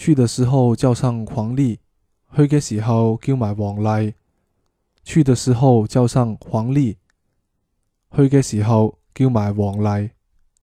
去的时候叫上黄丽去嘅时候叫埋黄丽去的时候叫上黄丽去嘅时候叫埋黄丽